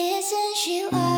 Isn't she lovely?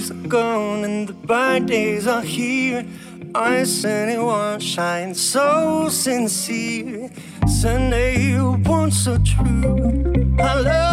days are gone and the bright days are here. I said it was shine so sincere. Sunday, you weren't so true. I love.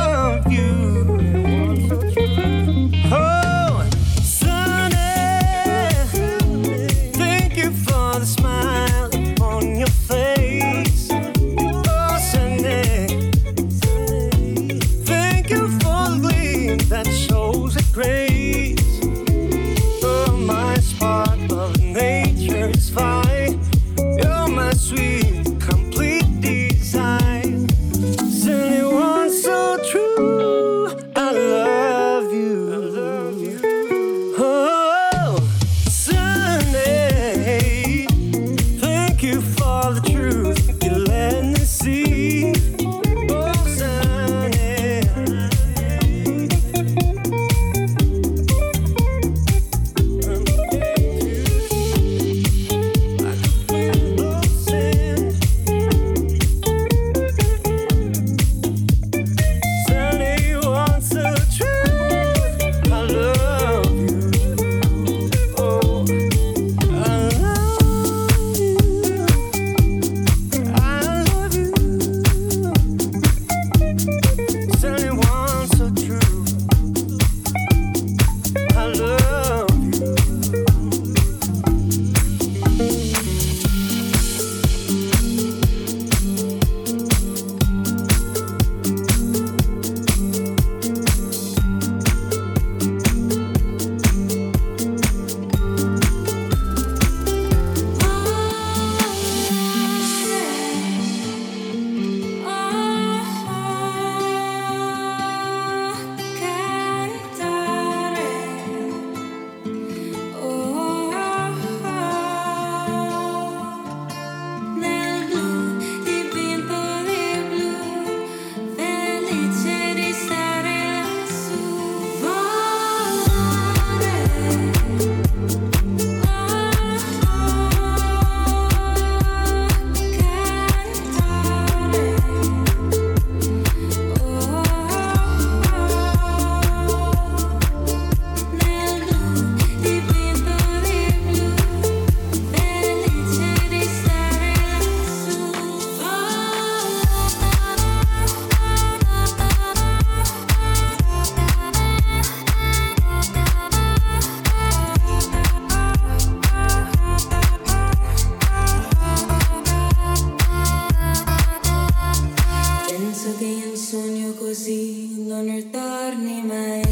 sogno così, non ritorni mai.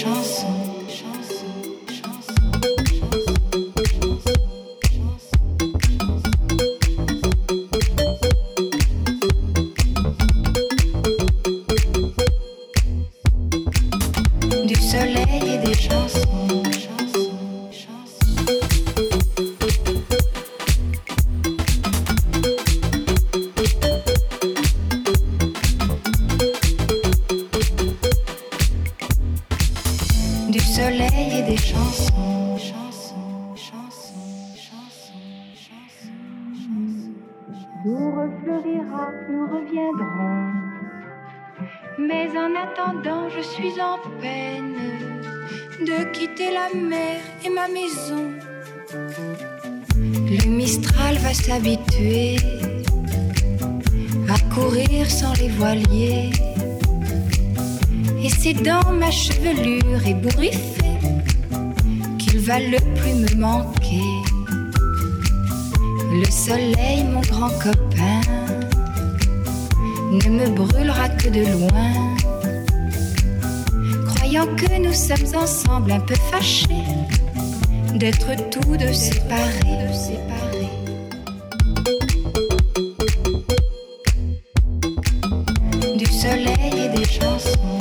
chance. Dans ma chevelure ébouriffée qu'il va le plus me manquer. Le soleil, mon grand copain, ne me brûlera que de loin. Croyant que nous sommes ensemble un peu fâchés d'être tous deux séparés. c'est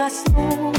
us.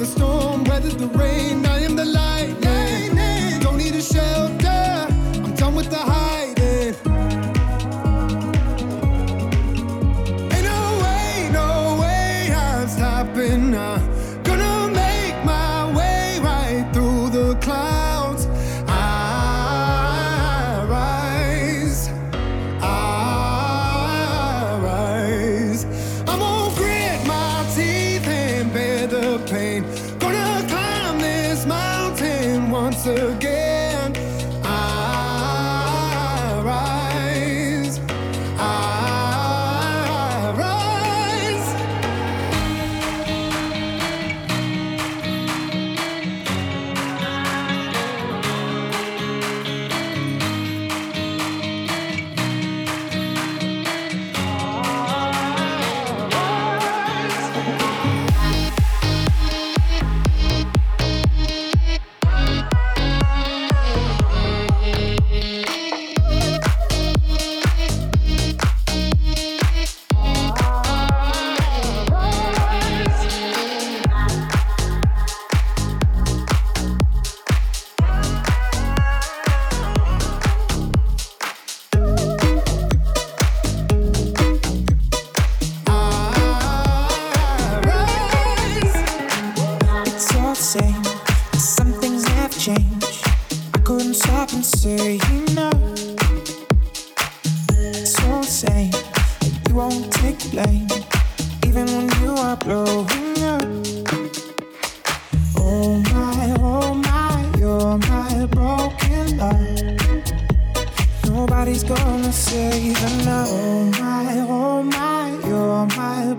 the storm, weathered the rain.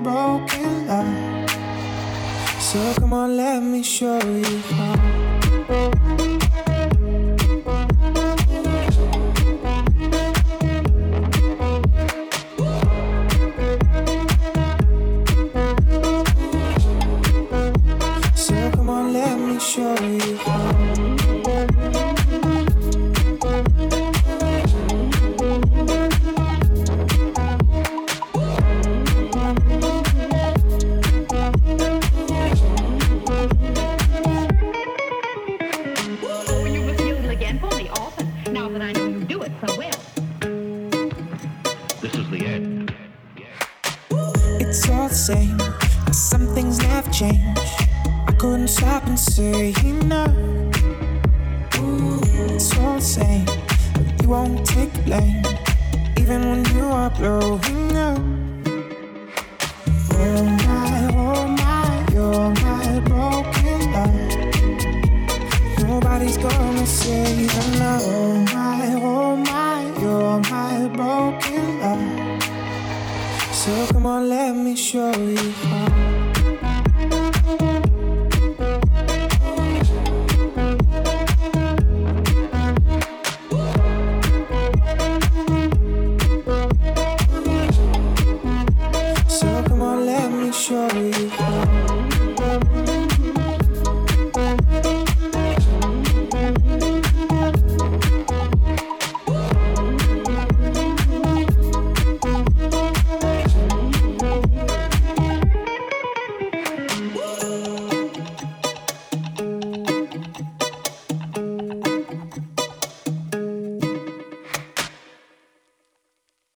broken love. So come on, let me show you how.